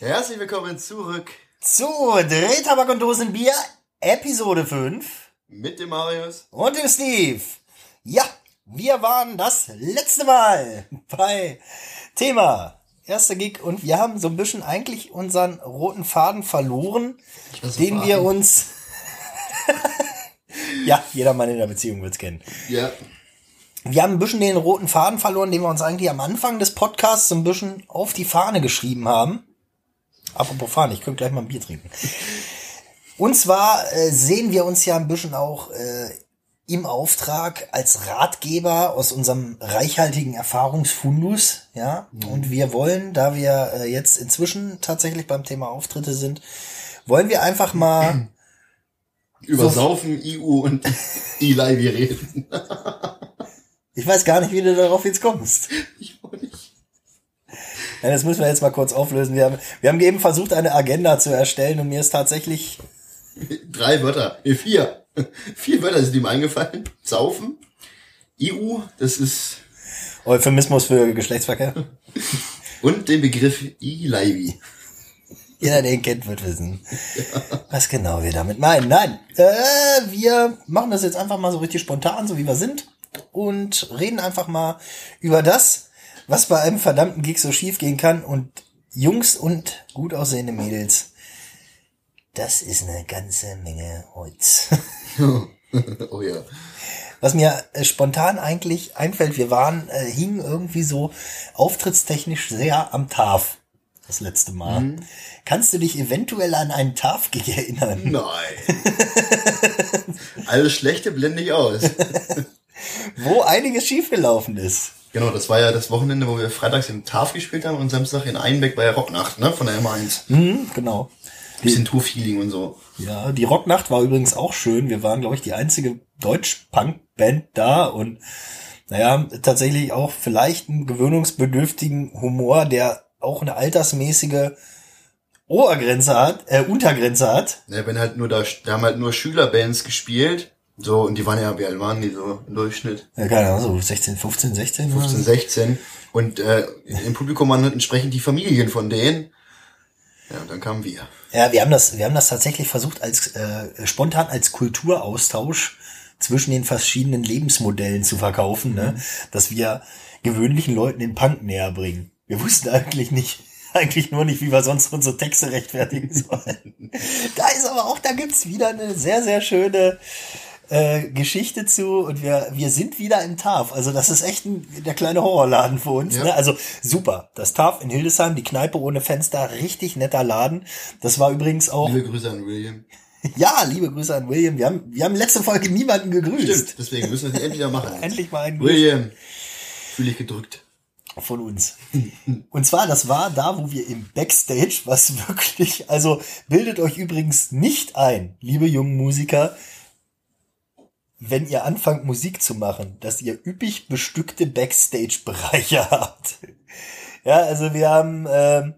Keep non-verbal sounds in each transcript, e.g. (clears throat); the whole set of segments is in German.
Herzlich willkommen zurück zu Drehtabak und Dosenbier, Episode 5. Mit dem Marius. Und dem Steve. Ja, wir waren das letzte Mal (laughs) bei Thema erster Gig und wir haben so ein bisschen eigentlich unseren roten Faden verloren, den wir uns (laughs) ja, jeder Mann in der Beziehung wird's kennen. Ja. Wir haben ein bisschen den roten Faden verloren, den wir uns eigentlich am Anfang des Podcasts so ein bisschen auf die Fahne geschrieben haben. Apropos Fahne, ich könnte gleich mal ein Bier trinken. Und zwar äh, sehen wir uns ja ein bisschen auch äh, im Auftrag als Ratgeber aus unserem reichhaltigen Erfahrungsfundus, ja. Mhm. Und wir wollen, da wir äh, jetzt inzwischen tatsächlich beim Thema Auftritte sind, wollen wir einfach mal (clears throat) über so Saufen, EU und Eli wir reden. ich weiß gar nicht, wie du darauf jetzt kommst. (laughs) Ich auch nicht. Ja, das müssen wir jetzt mal kurz auflösen. Wir haben, wir haben eben versucht, eine Agenda zu erstellen und mir ist tatsächlich... Drei Wörter, nee, vier. (laughs) Vier Wörter sind ihm eingefallen. Saufen, EU, das ist... Euphemismus für Geschlechtsverkehr. (laughs) Und den Begriff E-Livy. Jeder, der ihn kennt, wird wissen, ja. was genau wir damit meinen. Nein, äh, wir machen das jetzt einfach mal so richtig spontan, so wie wir sind. Und reden einfach mal über das, was bei einem verdammten Gig so schief gehen kann. Und Jungs und gut aussehende Mädels, das ist eine ganze Menge Holz. (laughs) oh ja. Was mir äh, spontan eigentlich einfällt, wir waren, äh, hingen irgendwie so auftrittstechnisch sehr am Taf das letzte Mal. Mhm. Kannst du dich eventuell an einen TAF-Gig erinnern? Nein. Alles Schlechte blende ich aus. (laughs) Wo einiges schiefgelaufen ist. Genau, das war ja das Wochenende, wo wir freitags im TAF gespielt haben und Samstag in Einbeck bei der Rocknacht, ne, von der M1. Mhm, genau. Bisschen Tour-Feeling und so. Ja, die Rocknacht war übrigens auch schön. Wir waren, glaube ich, die einzige Deutsch-Punk-Band da und naja, tatsächlich auch vielleicht einen gewöhnungsbedürftigen Humor, der auch eine altersmäßige Obergrenze hat, äh, Untergrenze hat. Ja, wenn halt nur da, da haben halt nur Schülerbands gespielt. So, und die waren ja, wie alt waren die so im Durchschnitt? Ja, keine Ahnung, so 16, 15, 16? 15, 16. Und äh, im Publikum waren entsprechend die Familien von denen. Ja, und dann kamen wir. Ja, wir haben das, wir haben das tatsächlich versucht als äh, spontan als Kulturaustausch zwischen den verschiedenen Lebensmodellen zu verkaufen, ne? dass wir gewöhnlichen Leuten den Punk näher bringen. Wir wussten eigentlich nicht, (laughs) eigentlich nur nicht, wie wir sonst unsere Texte rechtfertigen sollen. (laughs) da ist aber auch, da gibt's wieder eine sehr, sehr schöne äh, Geschichte zu und wir, wir sind wieder im TAF. Also das ist echt ein, der kleine Horrorladen für uns. Ja. Ne? Also super. Das TAF in Hildesheim, die Kneipe ohne Fenster, richtig netter Laden. Das war übrigens auch. Liebe Grüße an William. (laughs) Ja, liebe Grüße an William. Wir haben, wir haben letzte Folge niemanden gegrüßt. Stimmt, deswegen müssen wir es endlich mal machen. (laughs) endlich mal einen William, fühle ich gedrückt von uns. (laughs) Und zwar, das war da, wo wir im Backstage, was wirklich, also bildet euch übrigens nicht ein, liebe jungen Musiker, wenn ihr anfangt Musik zu machen, dass ihr üppig bestückte Backstage-Bereiche (laughs) habt. Ja, also wir haben, äh,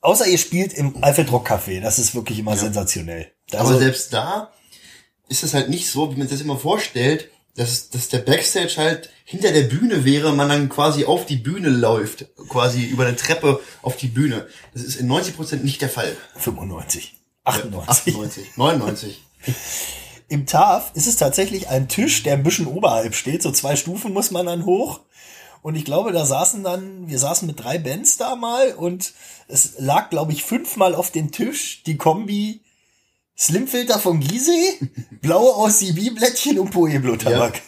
außer ihr spielt im Alfred Rock Café, das ist wirklich immer ja. sensationell. Also, Aber selbst da ist es halt nicht so, wie man sich das immer vorstellt, dass, dass der Backstage halt hinter der Bühne wäre, man dann quasi auf die Bühne läuft, quasi über eine Treppe auf die Bühne. Das ist in 90 Prozent nicht der Fall. 95. 98. 98. 99. Im TAF ist es tatsächlich ein Tisch, der ein bisschen oberhalb steht. So zwei Stufen muss man dann hoch. Und ich glaube, da saßen dann, wir saßen mit drei Bands da mal und es lag, glaube ich, fünfmal auf dem Tisch die Kombi Slimfilter von Gizeh, blaue OCB-Blättchen und Pueblo-Tabak. Ja.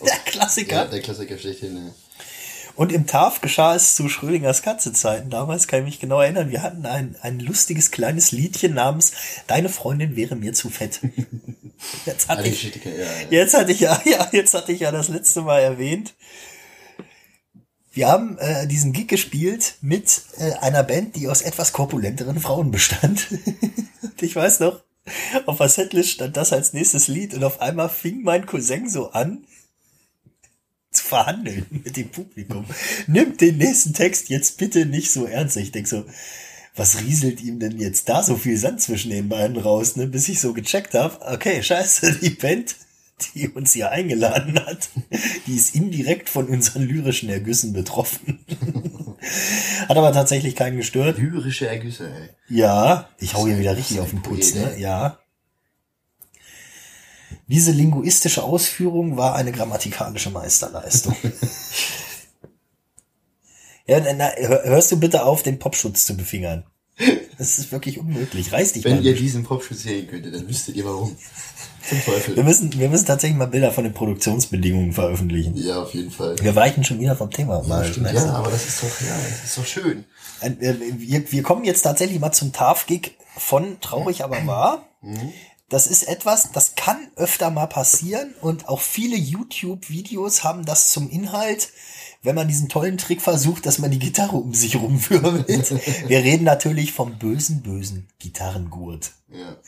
(laughs) Der Klassiker. Ja, der Klassiker schlechthin, ja. Und im TAF geschah es zu Schrödingers Katzezeiten. Damals kann ich mich genau erinnern. Wir hatten ein, ein lustiges kleines Liedchen namens Deine Freundin wäre mir zu fett. (laughs) Jetzt hatte ich, jetzt hatte ich ja, (laughs) ja, jetzt hatte ich ja das letzte Mal erwähnt. Wir haben äh, diesen Gig gespielt mit äh, einer Band, die aus etwas korpulenteren Frauen bestand. Und (laughs) ich weiß noch, auf der Setlist stand das als nächstes Lied und auf einmal fing mein Cousin so an verhandeln (laughs) mit dem Publikum. Nimmt den nächsten Text jetzt bitte nicht so ernst. Ich denk so, was rieselt ihm denn jetzt da so viel Sand zwischen den beiden raus, ne? Bis ich so gecheckt habe, okay, scheiße, (laughs) die Band die uns hier eingeladen hat, die ist indirekt von unseren lyrischen Ergüssen betroffen. (laughs) hat aber tatsächlich keinen gestört. Lyrische Ergüsse, ey. Ja, ich hau hier wieder richtig auf den Putz, ne? Ja. Diese linguistische Ausführung war eine grammatikalische Meisterleistung. (laughs) ja, na, hörst du bitte auf, den Popschutz zu befingern. Das ist wirklich unmöglich. Reiß dich Wenn mal. ihr diesen Popschutz sehen könntet, dann wüsstet ihr warum. (laughs) Zum Teufel. Wir müssen, wir müssen tatsächlich mal Bilder von den Produktionsbedingungen veröffentlichen. Ja, auf jeden Fall. Wir weichen schon wieder vom Thema. Ja, mal. stimmt, ja, aber das ist doch, ja, das ist doch schön. Äh, Wir, wir kommen jetzt tatsächlich mal zum TAF-Gig von Traurig aber wahr. Das ist etwas, das kann öfter mal passieren und auch viele YouTube-Videos haben das zum Inhalt, wenn man diesen tollen Trick versucht, dass man die Gitarre um sich rumwirbelt. (laughs) Wir reden natürlich vom bösen, bösen Gitarrengurt. Ja.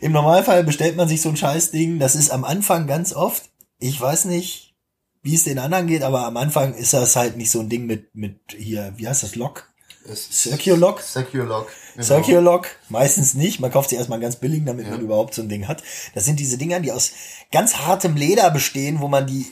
Im Normalfall bestellt man sich so ein Scheißding. Das ist am Anfang ganz oft. Ich weiß nicht, wie es den anderen geht, aber am Anfang ist das halt nicht so ein Ding mit, mit hier, wie heißt das, Lock? Circulock? Circulock. Genau. Circulock? Meistens nicht. Man kauft sie erstmal ganz billig, damit Ja. man überhaupt so ein Ding hat. Das sind diese Dinger, die aus ganz hartem Leder bestehen, wo man die,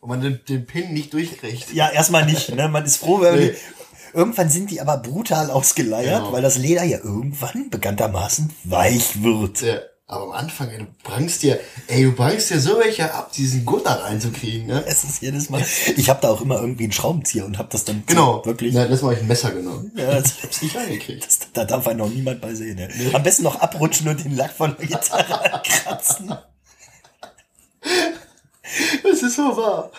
Wo man den, den Pin nicht durchkriegt. ja, erstmal nicht, ne? Man ist froh, wenn man Nee. die, irgendwann sind die aber brutal ausgeleiert, Genau. weil das Leder ja irgendwann bekanntermaßen weich wird. Ja, aber am Anfang, ey, du brangst dir, ey, du brangst dir so welche ab, diesen da reinzukriegen, ne? Es ist jedes Mal. Ich habe da auch immer irgendwie einen Schraubenzieher und habe das dann Genau. wirklich. Na, das Mal ich ein Messer genommen. Ja, das, Ich hab's nicht reingekriegt. das, da darf einen noch niemand bei sehen. Ne? Am besten noch abrutschen und den Lack von der Gitarre ankratzen. Das ist so wahr.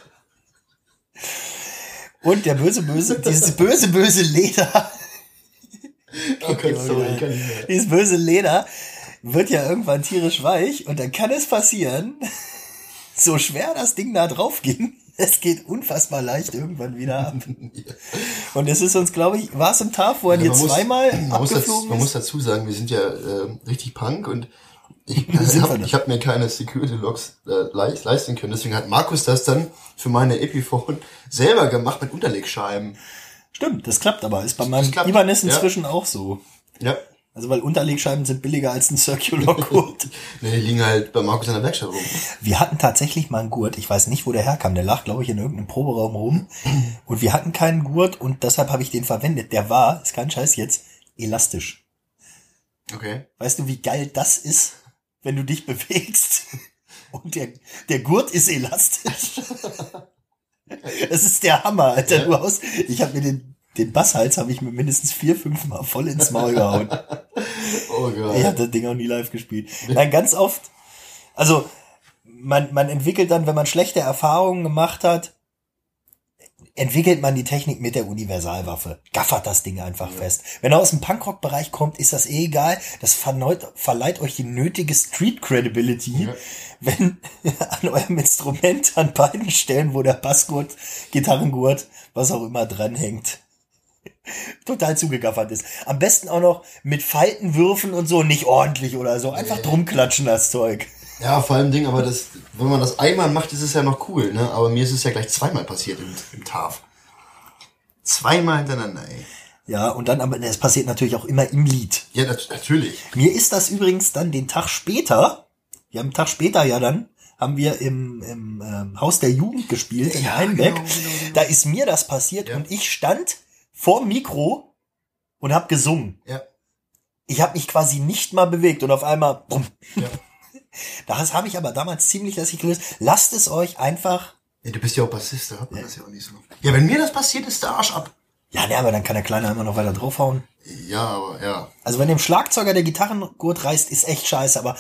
Und der böse, böse, dieses böse, böse Leder, Okay, sorry, ich kann nicht mehr. dieses böse Leder wird ja irgendwann tierisch weich und dann kann es passieren, (laughs) so schwer das Ding da drauf ging, (laughs) es geht unfassbar leicht irgendwann wieder ab. (laughs) Und es ist uns, glaube ich, war es im TAF, wo er dir Man muss- zweimal man muss, dazu, abgeflogen man muss dazu sagen, wir sind ja äh, richtig Punk und ich, hab, ich habe mir keine Security Logs äh, leis- leisten können. Deswegen hat Markus das dann für meine Epiphone selber gemacht mit Unterlegscheiben. Stimmt, das klappt aber. Ist bei meinem Ibanez ja. inzwischen auch so. Ja. Also weil Unterlegscheiben sind billiger als ein Circular Gurt. (laughs) Nee, die liegen halt bei Markus in der Werkstatt rum. wir hatten tatsächlich mal einen Gurt. Ich weiß nicht, wo der herkam. Der lag, glaube ich, in irgendeinem Proberaum rum. Und wir hatten keinen Gurt und deshalb habe ich den verwendet. Der war, ist kein Scheiß jetzt, elastisch. Okay. Weißt du, wie geil das ist, wenn du dich bewegst? (laughs) Und der, der Gurt ist elastisch. (laughs) Das ist der Hammer, Alter. Du aus, ich habe mir den, den Basshals habe ich mir mindestens vier, fünf Mal voll ins Maul gehauen. (laughs) Oh Gott. Ich habe das Ding auch nie live gespielt. Nein, ganz oft. Also, man, man entwickelt dann, wenn man schlechte Erfahrungen gemacht hat, entwickelt man die Technik mit der Universalwaffe. Gaffert das Ding einfach fest. Wenn er aus dem Punkrock-Bereich kommt, ist das eh egal. Das verneut, verleiht euch die nötige Street Credibility, Ja. wenn (laughs) an eurem Instrument an beiden Stellen, wo der Bassgurt, Gitarrengurt, was auch immer dranhängt, total zugegaffert ist. Am besten auch noch mit Faltenwürfen und so, nicht ordentlich oder so. Einfach drum klatschen, das Zeug. Ja, vor allem Ding, aber das, wenn man das einmal macht, ist es ja noch cool, ne? Aber mir ist es ja gleich zweimal passiert im, im TAF. Zweimal hintereinander, ey. Ja, und dann, aber es passiert natürlich auch immer im Lied. Ja, nat natürlich. Mir ist das übrigens dann den Tag später, wir haben einen Tag später ja dann, haben wir im, im ähm, Haus der Jugend gespielt in Ja, Einbeck. genau, genau, genau. Da ist mir das passiert Ja. und ich stand vorm Mikro und habe gesungen. Ja. Ich habe mich quasi nicht mal bewegt und auf einmal, bumm. Ja. (laughs) Das habe ich aber damals ziemlich lässig gelöst. Lasst es euch einfach. ja. Du bist ja auch Bassist, da hat man das ja auch nicht so. Ja, wenn mir das passiert, ist der Arsch ab. Ja, ne, aber dann kann der Kleine immer noch weiter draufhauen. Ja, aber ja. Also wenn dem Schlagzeuger der Gitarrengurt reißt, ist echt scheiße. Aber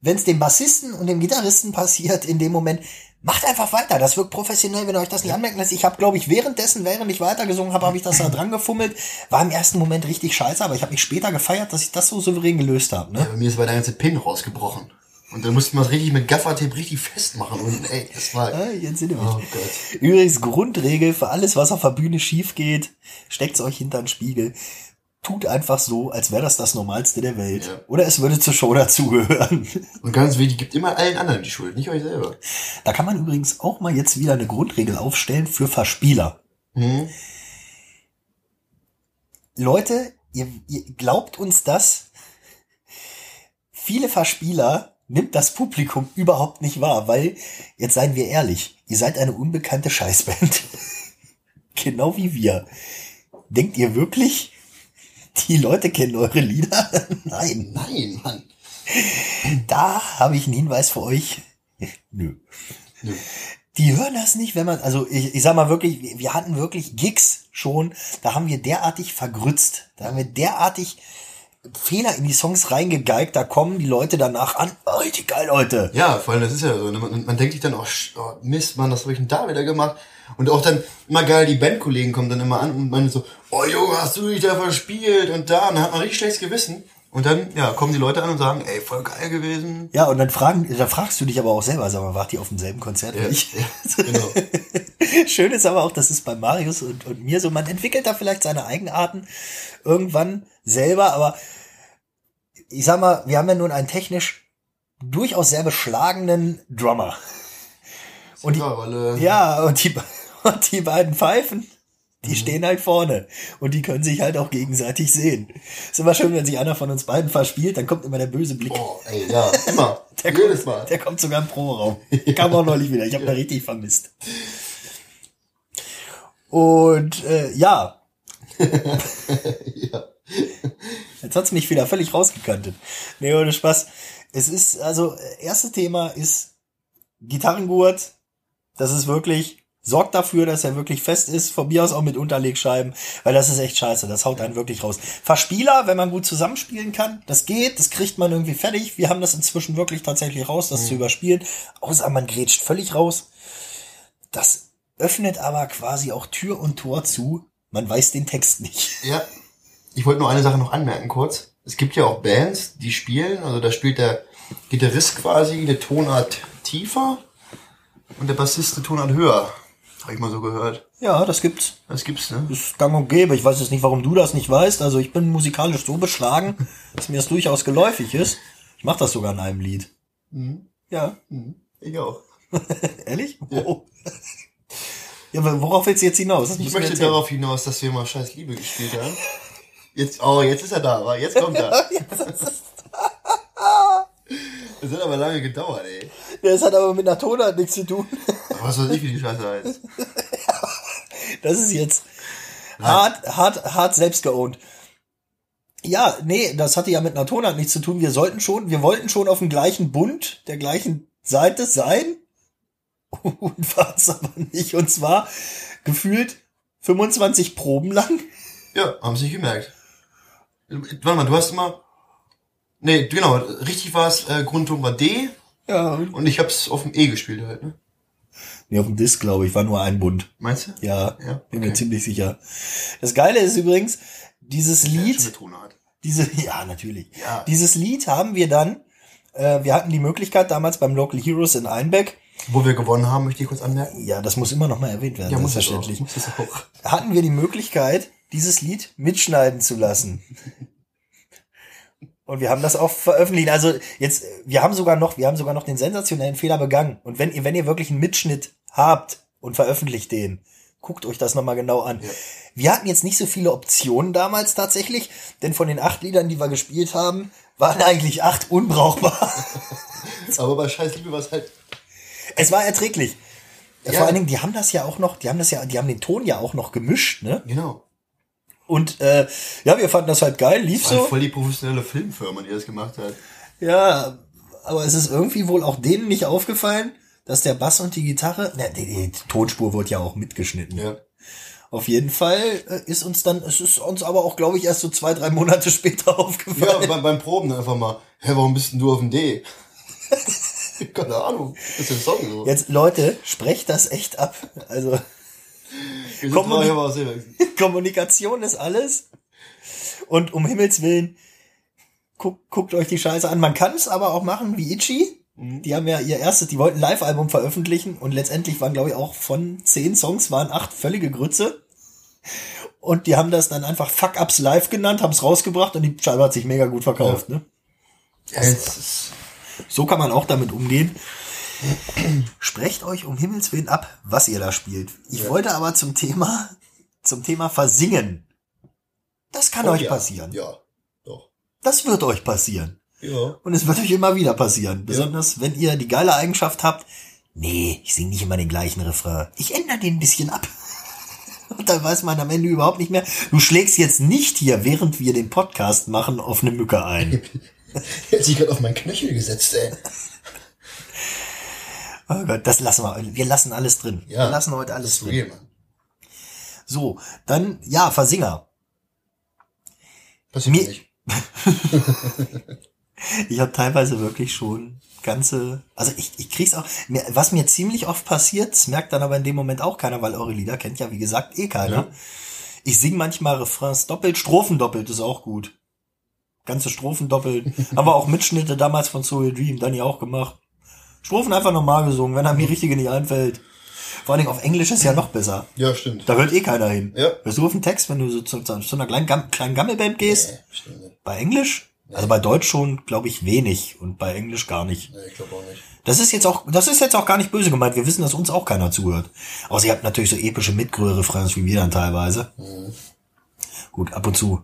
wenn es dem Bassisten und dem Gitarristen passiert in dem Moment, macht einfach weiter. Das wirkt professionell, wenn ihr euch das nicht anmerken lässt. Ich habe, glaube ich, währenddessen, während ich weitergesungen habe, habe ich das da (laughs) dran gefummelt. War im ersten Moment richtig scheiße, aber ich habe mich später gefeiert, dass ich das so souverän gelöst habe. ja. Ne? Bei mir ist bei der ganze Pin rausgebrochen. Und dann musste man es richtig mit Gaffertape richtig festmachen. Und ey, das war. Ah, jetzt sind wir Oh Gott. Übrigens, Grundregel für alles, was auf der Bühne schief geht, steckt's euch hinter den Spiegel. Tut einfach so, als wäre das das Normalste der Welt. Ja. Oder es würde zur Show dazugehören. (laughs) Und ganz wichtig, gibt immer allen anderen die Schuld, nicht euch selber. Da kann man übrigens auch mal jetzt wieder eine Grundregel aufstellen für Verspieler. Mhm. Leute, ihr, ihr glaubt uns das? Viele Verspieler nimmt das Publikum überhaupt nicht wahr, weil, jetzt seien wir ehrlich, ihr seid eine unbekannte Scheißband. (laughs) genau wie wir. Denkt ihr wirklich, die Leute kennen eure Lieder? (laughs) Nein. Nein, Mann. Da habe ich einen Hinweis für euch. Nö. Nö. Die hören das nicht, wenn man, also ich, ich sag mal wirklich, wir hatten wirklich Gigs schon, da haben wir derartig vergrützt, da haben wir derartig Fehler in die Songs reingegeigt, da kommen die Leute danach an, oh, richtig geil, Leute. Ja, vor allem, das ist ja so, ne? man, man denkt sich dann, oh, oh Mist, Mann, was habe ich denn da wieder gemacht? Und auch dann immer geil, die Bandkollegen kommen dann immer an und meinen so, oh Junge, hast du dich da verspielt und da, und dann hat man richtig schlechtes Gewissen. Und dann, ja, kommen die Leute an und sagen, ey, voll geil gewesen. Ja, und dann fragen, da fragst du dich aber auch selber, sag mal, wart ihr auf demselben Konzert Ja, wie ich? ja, genau. (laughs) Schön ist aber auch, das ist bei Marius und, und mir so, man entwickelt da vielleicht seine Eigenarten irgendwann selber, aber ich sag mal, wir haben ja nun einen technisch durchaus sehr beschlagenen Drummer. Und die, ja, und die, und (laughs) die beiden Pfeifen, die stehen halt vorne. Und die können sich halt auch gegenseitig sehen. Ist immer schön, wenn sich einer von uns beiden verspielt, dann kommt immer der böse Blick. Oh, ey, ja, immer. (laughs) Der Jedes kommt, Mal. der kommt sogar im Pro-Raum. (laughs) Kam auch neulich wieder. Ich habe da richtig vermisst. Und äh, ja, ja. jetzt hat's mich wieder völlig rausgekantet. Nee, ohne Spaß. Es ist, also, äh, erste Thema ist Gitarrengurt. Das ist wirklich, sorgt dafür, dass er wirklich fest ist. Von mir aus auch mit Unterlegscheiben, weil das ist echt scheiße. Das haut einen wirklich raus. Verspieler, wenn man gut zusammenspielen kann, das geht, das kriegt man irgendwie fertig. Wir haben das inzwischen wirklich tatsächlich raus, das zu überspielen. Außer man grätscht völlig raus. Das öffnet aber quasi auch Tür und Tor zu. Man weiß den Text nicht. Ja. Ich wollte nur eine Sache noch anmerken kurz. Es gibt ja auch Bands, die spielen, also da spielt der Gitarrist quasi eine Tonart tiefer und der Bassist eine Tonart höher. Habe ich mal so gehört. Ja, das gibt's. Das gibt's, ne? Das ist gang und gäbe. Ich weiß jetzt nicht, warum du das nicht weißt. Also ich bin musikalisch so beschlagen, (laughs) dass mir das durchaus geläufig ist. Ich mache das sogar in einem Lied. Ja. Ich auch. (laughs) Ehrlich? Oh. Ja, aber worauf willst du jetzt hinaus? Das Ich möchte darauf hinaus, dass wir mal scheiß Liebe gespielt haben. Jetzt, oh, jetzt ist er da, aber jetzt kommt er. (laughs) Das hat aber lange gedauert, ey. Das hat aber mit einer Tonart nichts zu tun. Aber Was weiß ich, wie die Scheiße heißt. (laughs) Das ist jetzt hart, hart, hart selbst geowned. Ja, nee, das hatte ja mit einer Tonart nichts zu tun. Wir sollten schon, wir wollten schon auf dem gleichen Bund, der gleichen Seite sein. (laughs) Und war es aber nicht. Und zwar gefühlt 25 Proben lang. Ja, haben sie gemerkt. Warte mal, du hast immer. Nee, genau, richtig war es, äh, Grundton war D Ja. und ich hab's auf dem E gespielt halt, ne? Nee, auf dem Disc, glaube ich, war nur ein Bund. Meinst du? Ja, Ja, bin mir okay. ziemlich sicher. Das Geile ist übrigens, dieses Lied, diese, (laughs) ja, natürlich. Ja. Dieses Lied haben wir dann, äh, wir hatten die Möglichkeit damals beim Local Heroes in Einbeck, Wo wir gewonnen haben, möchte ich kurz anmerken. ja, das muss immer noch mal erwähnt werden, Ja, muss es auch. selbstverständlich. Muss auch. Hatten wir die Möglichkeit, dieses Lied mitschneiden zu lassen. Und wir haben das auch veröffentlicht. Also jetzt, wir haben sogar noch, wir haben sogar noch den sensationellen Fehler begangen. Und wenn ihr, wenn ihr wirklich einen Mitschnitt habt und veröffentlicht den, guckt euch das nochmal genau an. Ja. Wir hatten jetzt nicht so viele Optionen damals tatsächlich, denn von den acht Liedern, die wir gespielt haben, waren eigentlich acht unbrauchbar. (laughs) Aber bei Scheiß Liebe war es halt. es war erträglich. Ja. Vor allen Dingen, die haben das ja auch noch, die haben das ja, die haben den Ton ja auch noch gemischt, ne? Genau. Und äh, ja, wir fanden das halt geil, lief Das war so. voll die professionelle Filmfirma, die das gemacht hat. Ja, aber es ist irgendwie wohl auch denen nicht aufgefallen, dass der Bass und die Gitarre, ne, die, die Tonspur wurde ja auch mitgeschnitten. Ja. Auf jeden Fall äh, ist uns dann, es ist uns aber auch, glaube ich, erst so zwei, drei Monate (laughs) später Ja, aufgefallen. beim, beim Proben einfach mal. Hä, warum bist denn du auf dem D? (laughs) Keine Ahnung. Das ist der Song so. Jetzt, Leute, sprecht das echt ab. Also, Kommunikation ist alles. Und um Himmels Willen, guckt, guckt euch die Scheiße an. Man kann es aber auch machen wie Itchy. Die haben ja ihr erstes, die wollten ein Live-Album veröffentlichen und letztendlich waren, glaube ich, auch von zehn Songs waren acht völlige Grütze. Und die haben das dann einfach Fuck-Ups live genannt, haben es rausgebracht und die Scheibe hat sich mega gut verkauft. Ne? Ja, jetzt ist, So kann man auch damit umgehen. Sprecht euch um Himmels Willen ab, was ihr da spielt. Ich wollte aber zum Thema, zum Thema Versingen. Das kann Oh euch ja. passieren. Ja, doch. Das wird euch passieren. Ja. Und es wird euch immer wieder passieren. Besonders wenn ihr die geile Eigenschaft habt, nee, ich singe nicht immer den gleichen Refrain. Ich ändere den ein bisschen ab. (laughs) Und dann weiß man am Ende überhaupt nicht mehr. Du schlägst jetzt nicht hier, während wir den Podcast machen, auf eine Mücke ein. (laughs) Hätte sich gerade auf meinen Knöchel gesetzt, ey. Oh Gott, das lassen wir. Wir lassen alles drin. Ja. Wir lassen heute alles drin. Real, Mann. So, dann, ja, Versinger. Passiert Mir- nicht. (laughs) Ich habe teilweise wirklich schon ganze, also ich, ich krieg's auch, was mir ziemlich oft passiert, das merkt dann aber in dem Moment auch keiner, weil eure Lieder kennt ja wie gesagt eh keiner. Ja. Ich sing manchmal Refrains doppelt, Strophen doppelt ist auch gut. Ganze Strophen doppelt. (laughs) Haben wir auch Mitschnitte damals von Soul Dream, Danny auch gemacht. Strophen einfach normal gesungen, wenn einem die richtige nicht einfällt. Vor allen Dingen auf Englisch ist ja noch besser. Ja, stimmt. Da hört eh keiner hin. Ja. Hörst du auf den Text, wenn du so zu, zu einer kleinen, Gam kleinen Gammelband gehst? Nee, stimmt nicht. Bei Englisch? Also bei Deutsch schon, glaube ich, wenig und bei Englisch gar nicht. Nee, ich glaube auch nicht. Das ist jetzt auch, das ist jetzt auch gar nicht böse gemeint. Wir wissen, dass uns auch keiner zuhört. Außer ihr habt natürlich so epische Mitgröhe-Refrains wie wir dann teilweise. Gut, ab und zu.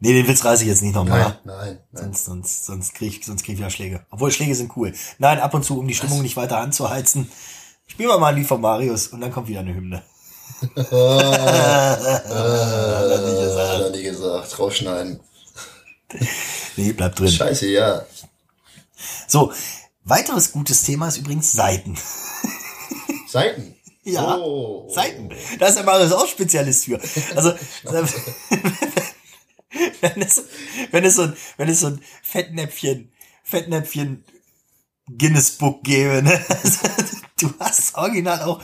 Nee, den Witz reiße ich jetzt nicht nochmal. Nein, nein, nein. Sonst, sonst, sonst krieg ich, sonst krieg ich wieder Schläge. Obwohl Schläge sind cool. Nein, ab und zu, um die Stimmung nicht weiter anzuheizen. Spielen wir mal ein Lied von Marius und dann kommt wieder eine Hymne. Hat er nie gesagt. Hat er nie gesagt. Rausschneiden. Nee, bleibt drin. Scheiße, ja. So, weiteres gutes Thema ist übrigens Seiten. Seiten. Ja, Oh. Seiten. Da ist der Marius auch Spezialist für. Also, (laughs) (laughs) (laughs) wenn es, wenn es so ein, wenn es so ein Fettnäpfchen, Fettnäpfchen Guinness Book gäbe, ne? (laughs) Du hast original auch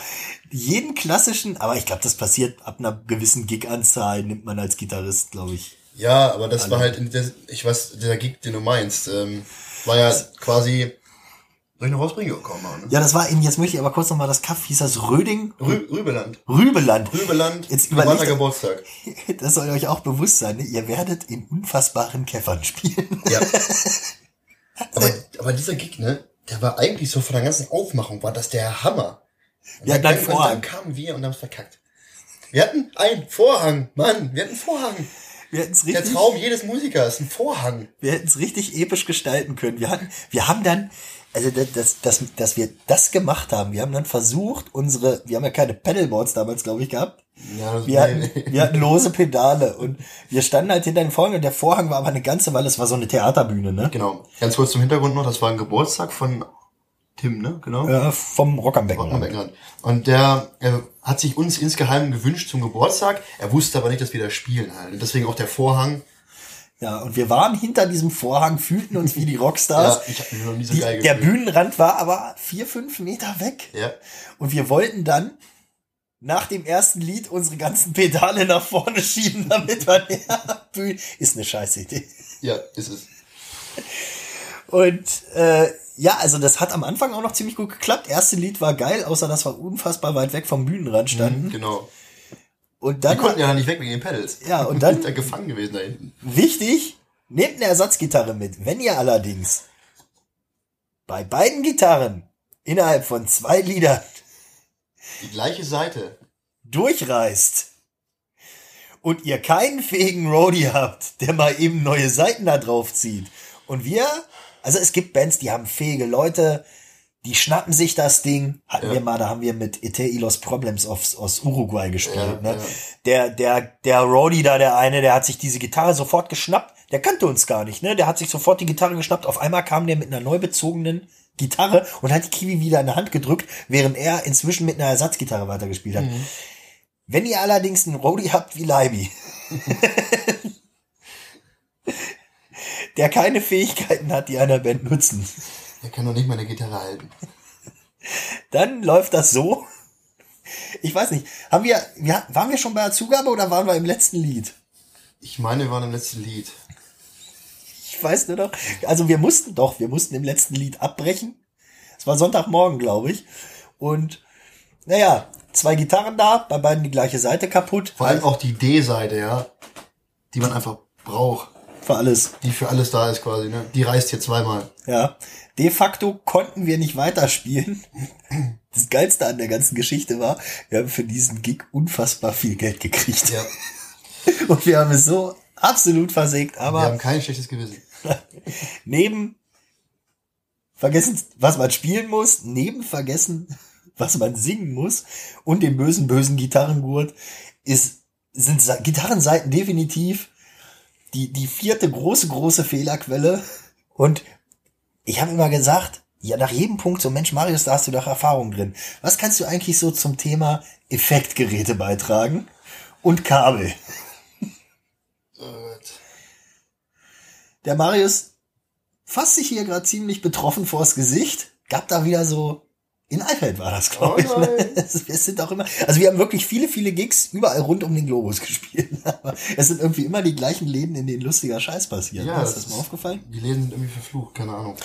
jeden klassischen, aber ich glaube, das passiert ab einer gewissen Gig-Anzahl, nimmt man als Gitarrist, glaube ich. Ja, aber das war halt, in der, ich weiß, der Gig, den du meinst, ähm, war ja quasi, soll ich noch rausbringen? Ja, komm mal, ne? Ja, das war eben, jetzt möchte ich aber kurz nochmal das Kaff, hieß das Röding? Rü Rübeland. Rübeland. Rübeland, Jetzt überlegt- Geburtstag. (laughs) Das soll euch auch bewusst sein, ne? ihr werdet in unfassbaren Käffern spielen. Ja. (laughs) aber, aber dieser Gig, ne, der war eigentlich so von der ganzen Aufmachung, war das der Hammer. Und Wir hatten einen dann, und Vorhang. dann kamen wir und haben es verkackt. Wir hatten einen Vorhang, Mann, wir hatten einen Vorhang. Wir hätten es Der richtig, Traum jedes Musikers, ein Vorhang. wir hätten es richtig episch gestalten können. Wir hatten, wir haben dann, also das, das, das, dass wir das gemacht haben. Wir haben dann versucht, unsere, wir haben ja keine Pedalboards damals, glaube ich, gehabt. Ja, Wir hatten, wir hatten lose Pedale und wir standen halt hinter dem Vorhang und der Vorhang war aber eine ganze Weile, es war so eine Theaterbühne, ne? Genau. Ganz kurz zum Hintergrund noch, das war ein Geburtstag von Tim, ne? Genau. Äh, vom Rock am Becken. Am Beckenrand. Und der äh, hat sich uns insgeheim gewünscht zum Geburtstag. Er wusste aber nicht, dass wir da spielen halt. Und deswegen auch der Vorhang. Ja, und wir waren hinter diesem Vorhang, fühlten uns wie die Rockstars. Ja, ich habe mich noch nie so Die, geil der gefühlt. Bühnenrand war aber vier, fünf Meter weg. Ja. Und wir wollten dann nach dem ersten Lied unsere ganzen Pedale nach vorne schieben, damit wir der Bühne... Ist eine scheiß Idee. Ja, ist es. Und äh, ja, also das hat am Anfang auch noch ziemlich gut geklappt. Erste Lied war geil, außer dass wir unfassbar weit weg vom Bühnenrand standen. Genau. Und Die dann, konnten ja nicht weg wegen den Pedals. Ja, und (laughs) dann- da gefangen gewesen da hinten. wichtig, nehmt eine Ersatzgitarre mit. Wenn ihr allerdings bei beiden Gitarren innerhalb von zwei Liedern Die gleiche Seite. durchreißt und ihr keinen fähigen Roadie habt, der mal eben neue Seiten da drauf zieht und wir, also es gibt Bands, die haben fähige Leute, die schnappen sich das Ding. Hatten Ja. wir mal, da haben wir mit Ete Ilos Problems aus, aus Uruguay gespielt. Ja, ne? ja. Der, der, der Roadie da, der eine, der hat sich diese Gitarre sofort geschnappt. Der kannte uns gar nicht, ne? Der hat sich sofort die Gitarre geschnappt. Auf einmal kam der mit einer neu bezogenen Gitarre und hat die Kiwi wieder in der Hand gedrückt, während er inzwischen mit einer Ersatzgitarre weitergespielt hat. Wenn ihr allerdings einen Roadie habt wie Leiby, (laughs) der keine Fähigkeiten hat, die einer Band nutzen, Er kann doch nicht mal eine Gitarre halten. (laughs) dann läuft das so. Ich weiß nicht, haben wir, ja, waren wir schon bei der Zugabe oder waren wir im letzten Lied? Ich meine, wir waren im letzten Lied. Ich weiß nur noch. Also wir mussten doch, wir mussten im letzten Lied abbrechen. Es war Sonntagmorgen, glaube ich. Und naja, zwei Gitarren da, bei beiden die gleiche Seite kaputt. Vor allem auch die D-Seite, ja. Die man einfach braucht. für alles. Die für alles da ist quasi, ne? Die reißt hier zweimal. Ja. De facto konnten wir nicht weiterspielen. Das Geilste an der ganzen Geschichte war, wir haben für diesen Gig unfassbar viel Geld gekriegt. Ja. (laughs) Und wir haben es so absolut versägt, aber. Wir haben kein schlechtes Gewissen. (laughs) neben vergessen, was man spielen muss, neben vergessen, was man singen muss und dem bösen, bösen Gitarrengurt ist, sind Gitarrenseiten definitiv die, die vierte große, große Fehlerquelle. Und ich habe immer gesagt, ja, nach jedem Punkt so, Mensch, Marius, da hast du doch Erfahrung drin. Was kannst du eigentlich so zum Thema Effektgeräte beitragen? Und Kabel. Der Marius fasst sich hier gerade ziemlich betroffen vors Gesicht. Gab da wieder so in Eifeld war das, glaube ich. Ne? (laughs) Wir sind auch immer, also wir haben wirklich viele, viele Gigs überall rund um den Globus (laughs) gespielt. Aber es sind irgendwie immer die gleichen Läden, in denen lustiger Scheiß passiert. Ja, ist das, das mal aufgefallen? Die Läden sind irgendwie verflucht, keine Ahnung.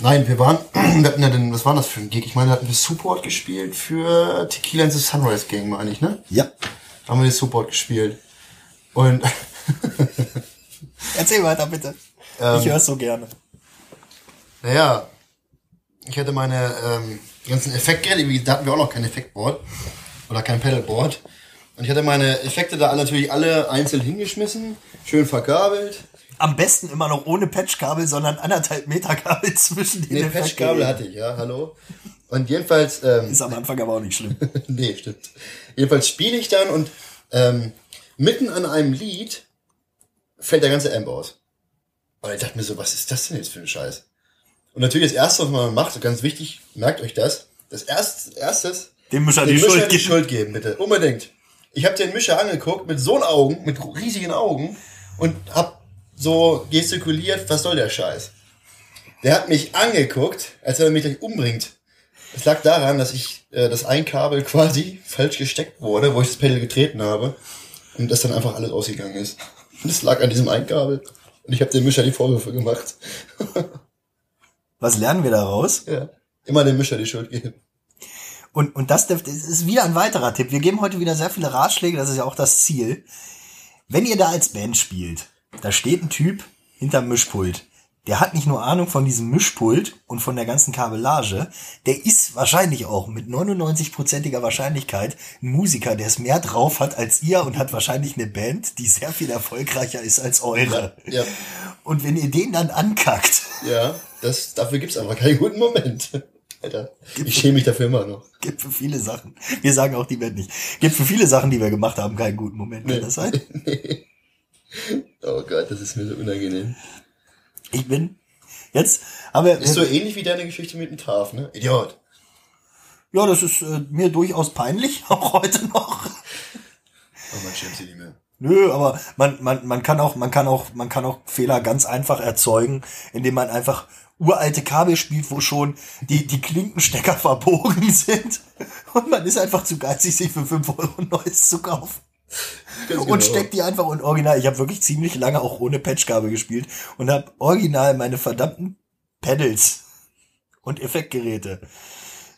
Nein, wir waren, (clears throat) wir hatten ja den, was war das für ein Gig? Ich meine, da hatten wir Support gespielt für Tequila and the Sunrise Gang, meine ich, ne? Ja. Da haben wir den Support gespielt. Und. (laughs) Erzähl weiter, bitte. Ähm, ich höre es so gerne. Naja, ich hatte meine ähm, ganzen Effektgeräte, da hatten wir auch noch kein Effektboard oder kein Pedalboard. Und ich hatte meine Effekte da natürlich alle einzeln hingeschmissen, schön verkabelt. Am besten immer noch ohne Patchkabel, sondern anderthalb Meter Kabel (laughs) zwischen den Nee, Patchkabel hatte ich, ja, hallo. Und jedenfalls... Ähm, Ist am Anfang aber auch nicht schlimm. (laughs) nee, stimmt. Jedenfalls spiele ich dann und ähm, mitten an einem Lied fällt der ganze Amp aus. Und ich dachte mir so, was ist das denn jetzt für ein Scheiß? Und natürlich das Erste, was man macht, ganz wichtig, merkt euch das, das Erste, Erstes, dem Mischer, dem die, Mischer Schuld die Schuld geben, bitte. Unbedingt. Ich habe den Mischer angeguckt mit so Augen, mit riesigen Augen und hab so gestikuliert, was soll der Scheiß? Der hat mich angeguckt, als wenn er mich gleich umbringt. Es lag daran, dass ich äh, das ein Kabel (laughs) quasi falsch gesteckt wurde, wo ich das Pedal getreten habe und das dann einfach alles ausgegangen ist. Und es lag an diesem Einkabel. Und ich habe dem Mischer die Vorwürfe gemacht. (laughs) Was lernen wir daraus? Ja. Immer dem Mischer die Schuld geben. Und, und das, ist wieder ein weiterer Tipp. Wir geben heute wieder sehr viele Ratschläge, das ist ja auch das Ziel. Wenn ihr da als Band spielt, da steht ein Typ hinterm Mischpult. Der hat nicht nur Ahnung von diesem Mischpult und von der ganzen Kabellage, der ist wahrscheinlich auch mit 99%iger Wahrscheinlichkeit ein Musiker, der es mehr drauf hat als ihr und hat wahrscheinlich eine Band, die sehr viel erfolgreicher ist als eure. Ja. Und wenn ihr den dann ankackt. Ja, das, dafür gibt's aber keinen guten Moment. (laughs) Alter, ich schäme mich dafür immer noch. Gibt für viele Sachen. Wir sagen auch die Band nicht. Gibt für viele Sachen, die wir gemacht haben, keinen guten Moment. Kann nee. das sein? (laughs) Nee. Oh Gott, das ist mir so unangenehm. Ich bin jetzt, aber ist so ähnlich wie deine Geschichte mit dem Taf, ne? Idiot. Ja, das ist äh, mir durchaus peinlich, (laughs) auch heute noch. Aber man schämt sich nicht mehr. Nö, aber man, man, man kann auch, man kann auch, man kann auch Fehler ganz einfach erzeugen, indem man einfach uralte Kabel spielt, wo schon die, die Klinkenstecker (laughs) verbogen sind. Und man ist einfach zu geizig, sich für 5 Euro ein neues zu kaufen. Ganz und genau. steckt die einfach in Original. Ich habe wirklich ziemlich lange auch ohne Patchkabel gespielt und habe original meine verdammten Pedals und Effektgeräte,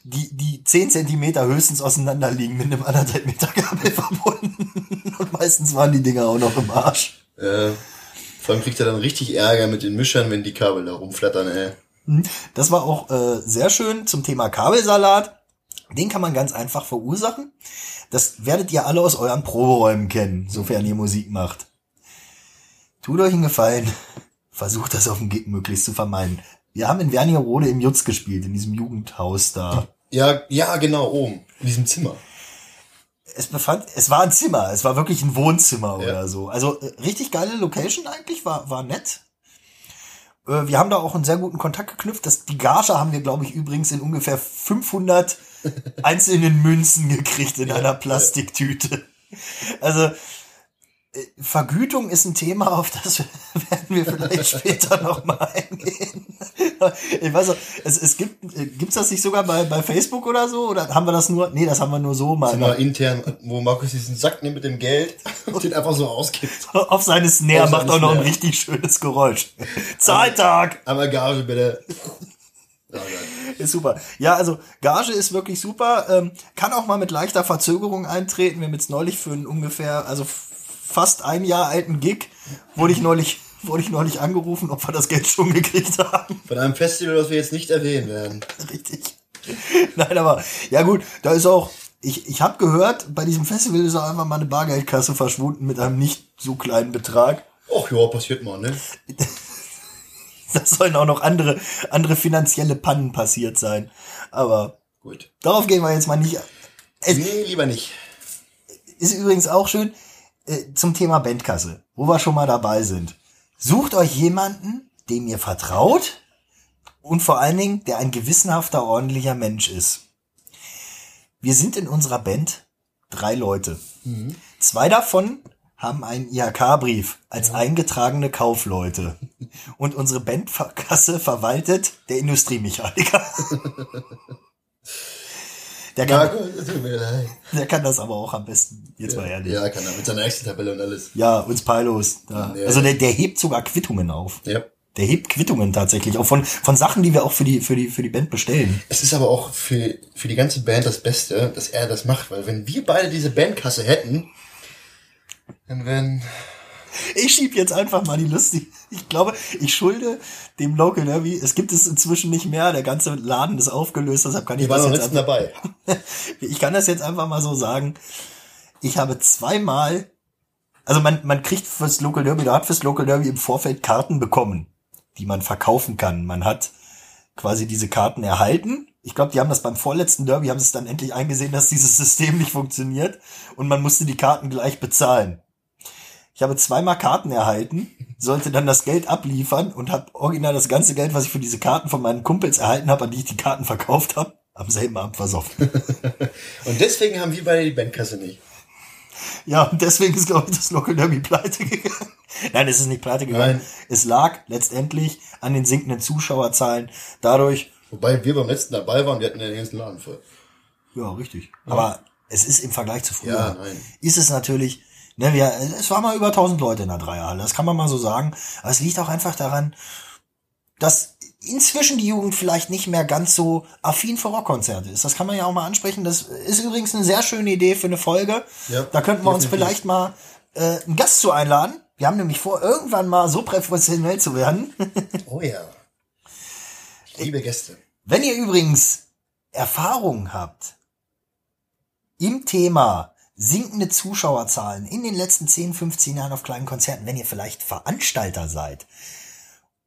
die, die 10 Zentimeter höchstens auseinander liegen, mit einem anderthalb Meter Kabel (laughs) verbunden. Und meistens waren die Dinger auch noch im Arsch. Äh, vor allem kriegt er dann richtig Ärger mit den Mischern, wenn die Kabel da rumflattern, ey. Hm. Das war auch äh, sehr schön zum Thema Kabelsalat. Den kann man ganz einfach verursachen. Das werdet ihr alle aus euren Proberäumen kennen, sofern ihr Musik macht. Tut euch einen Gefallen. (laughs) Versucht das auf dem Gig möglichst zu vermeiden. Wir haben in Wernigerode im Jutz gespielt, in diesem Jugendhaus da. Ja, ja, genau, oben. In diesem Zimmer. Es befand, es war ein Zimmer, es war wirklich ein Wohnzimmer ja. oder so. Also äh, richtig geile Location eigentlich, war, war nett. Äh, wir haben da auch einen sehr guten Kontakt geknüpft. Das, die Gage haben wir, glaube ich, übrigens in ungefähr 500 (laughs) einzelnen Münzen gekriegt in ja, einer Plastiktüte. Also äh, Vergütung ist ein Thema, auf das (laughs) werden wir vielleicht (laughs) später noch mal eingehen. (laughs) Ich weiß auch, es, es gibt, äh, gibt's das nicht sogar bei, bei Facebook oder so? Oder haben wir das nur? Nee, das haben wir nur so mal. mal intern, wo Markus diesen Sack nimmt mit dem Geld und den einfach so ausgibt. Auf seine Snare macht auch noch ein richtig schönes Geräusch. Zahltag! Aber Gage bitte. Oh ist super. Ja, also Gage ist wirklich super. Ähm, kann auch mal mit leichter Verzögerung eintreten. Wir haben jetzt neulich für einen ungefähr, also fast ein Jahr alten Gig, wurde ich neulich, wurde ich neulich angerufen, ob wir das Geld schon gekriegt haben. Von einem Festival, das wir jetzt nicht erwähnen werden. Richtig. (laughs) Nein, aber ja gut, da ist auch, ich, ich habe gehört, bei diesem Festival ist auch einfach mal eine Bargeldkasse verschwunden mit einem nicht so kleinen Betrag. Ach ja, passiert mal, ne? (laughs) da sollen auch noch andere, andere finanzielle Pannen passiert sein. Aber Gut. darauf gehen wir jetzt mal nicht. Es Nee, lieber nicht. ist übrigens auch schön äh, zum Thema Bandkasse, wo wir schon mal dabei sind. Sucht euch jemanden, dem ihr vertraut und vor allen Dingen, der ein gewissenhafter, ordentlicher Mensch ist. Wir sind in unserer Band drei Leute. Zwei davon haben einen IHK-Brief als eingetragene Kaufleute. Und unsere Bandkasse verwaltet der Industriemechaniker. (laughs) Der Ja, kann, der kann das aber auch am besten. Jetzt mal ehrlich. Ja, kann er mit seiner Excel-Tabelle und alles. Ja, uns Pilos. Ja. Also der, der hebt sogar Quittungen auf. Ja. Der hebt Quittungen tatsächlich, auch von, von Sachen, die wir auch für die, für die, für die Band bestellen. Es ist aber auch für, für die ganze Band das Beste, dass er das macht, weil wenn wir beide diese Bandkasse hätten, dann wären, Ich schieb jetzt einfach mal die lustig. Ich glaube, ich schulde dem Local Derby, es gibt es inzwischen nicht mehr, der ganze Laden ist aufgelöst, deshalb kann ich waren das jetzt einfach, dabei. (laughs) ich kann das jetzt einfach mal so sagen. Ich habe zweimal, also man, man kriegt fürs Local Derby, da hat fürs Local Derby im Vorfeld Karten bekommen, die man verkaufen kann. Man hat quasi diese Karten erhalten. Ich glaube, die haben das beim vorletzten Derby, haben sie es dann endlich eingesehen, dass dieses System nicht funktioniert und man musste die Karten gleich bezahlen. Ich habe zweimal Karten erhalten, sollte dann das Geld abliefern und habe original das ganze Geld, was ich für diese Karten von meinen Kumpels erhalten habe, an die ich die Karten verkauft habe, am selben Abend versoffen. (laughs) Und deswegen haben wir beide die Bandkasse nicht. Ja, und deswegen ist, glaube ich, das Local Derby pleite gegangen. Nein, es ist nicht pleite gegangen. Nein. Es lag letztendlich an den sinkenden Zuschauerzahlen. Dadurch, Wobei wir beim letzten dabei waren, wir hatten den ganzen Laden voll. ja, richtig. Aber es ist im Vergleich zu früher, Ja, nein. ist es natürlich, ne, wir, es war mal über 1000 Leute in der Dreierhalle, das kann man mal so sagen. Aber es liegt auch einfach daran, dass inzwischen die Jugend vielleicht nicht mehr ganz so affin für Rockkonzerte ist. Das kann man ja auch mal ansprechen. Das ist übrigens eine sehr schöne Idee für eine Folge. Ja, da könnten wir uns vielleicht mal äh, einen Gast zu einladen. Wir haben nämlich vor, irgendwann mal so professionell zu werden. (laughs) Oh ja. Liebe Gäste. Wenn ihr übrigens Erfahrungen habt im Thema sinkende Zuschauerzahlen in den letzten 10, 15 Jahren auf kleinen Konzerten, wenn ihr vielleicht Veranstalter seid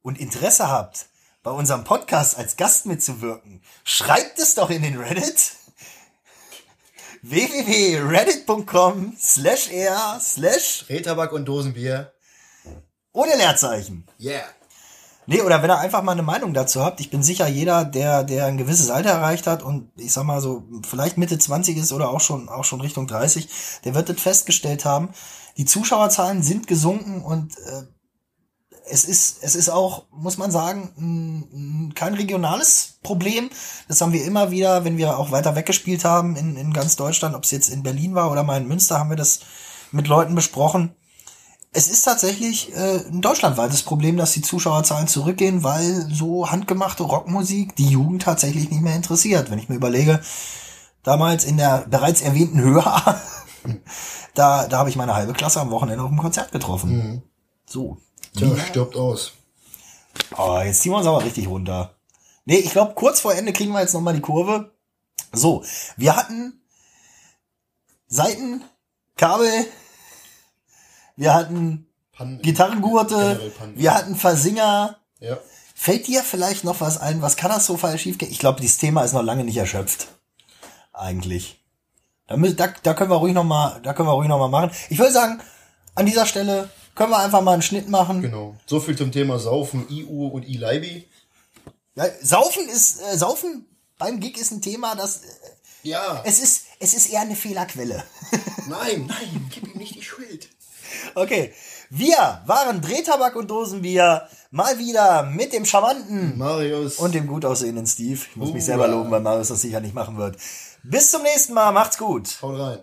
und Interesse habt, bei unserem Podcast als Gast mitzuwirken, schreibt es doch in den Reddit (laughs) www.reddit.com slash r slash Rehtabak und Dosenbier. ohne Leerzeichen. Yeah. Nee, oder wenn ihr einfach mal eine Meinung dazu habt, ich bin sicher, jeder, der, der ein gewisses Alter erreicht hat und ich sag mal so, vielleicht Mitte 20 ist oder auch schon, auch schon Richtung 30, der wird das festgestellt haben. Die Zuschauerzahlen sind gesunken und äh, es ist, es ist auch, muss man sagen, kein regionales Problem. Das haben wir immer wieder, wenn wir auch weiter weggespielt haben in, in ganz Deutschland, ob es jetzt in Berlin war oder mal in Münster, haben wir das mit Leuten besprochen es ist tatsächlich äh, ein deutschlandweites Problem, dass die Zuschauerzahlen zurückgehen, weil so handgemachte Rockmusik die Jugend tatsächlich nicht mehr interessiert. Wenn ich mir überlege, damals in der bereits erwähnten Höhe, (laughs) da, da habe ich meine halbe Klasse am Wochenende auf dem Konzert getroffen. So. Tja, stirbt aus. Oh, jetzt ziehen wir uns aber richtig runter. Nee, ich glaube, kurz vor Ende kriegen wir jetzt nochmal die Kurve. So, wir hatten Seiten, Kabel, wir hatten Pannen. Gitarrengurte, Pannen. wir hatten Versinger. Ja. Fällt dir vielleicht noch was ein, was katastrophal schiefgehen? Ich glaube, dieses Thema ist noch lange nicht erschöpft. Eigentlich. Da, müssen, da, da können wir ruhig noch mal, da können wir ruhig noch mal machen. Ich würde sagen, an dieser Stelle können wir einfach mal einen Schnitt machen. Genau. So viel zum Thema Saufen, IU und I-Leibi. Ja, Saufen ist, äh, Saufen beim Gig ist ein Thema, das, äh, Ja. es ist, es ist eher eine Fehlerquelle. (laughs) Nein, nein, gib ihm nicht die Schuld. Okay. Wir waren Drehtabak und Dosenbier. Mal wieder mit dem charmanten Marius. und dem gut aussehenden Steve. Ich muss mich Hurra. selber loben, weil Marius das sicher nicht machen wird. Bis zum nächsten Mal. Macht's gut. Haut rein.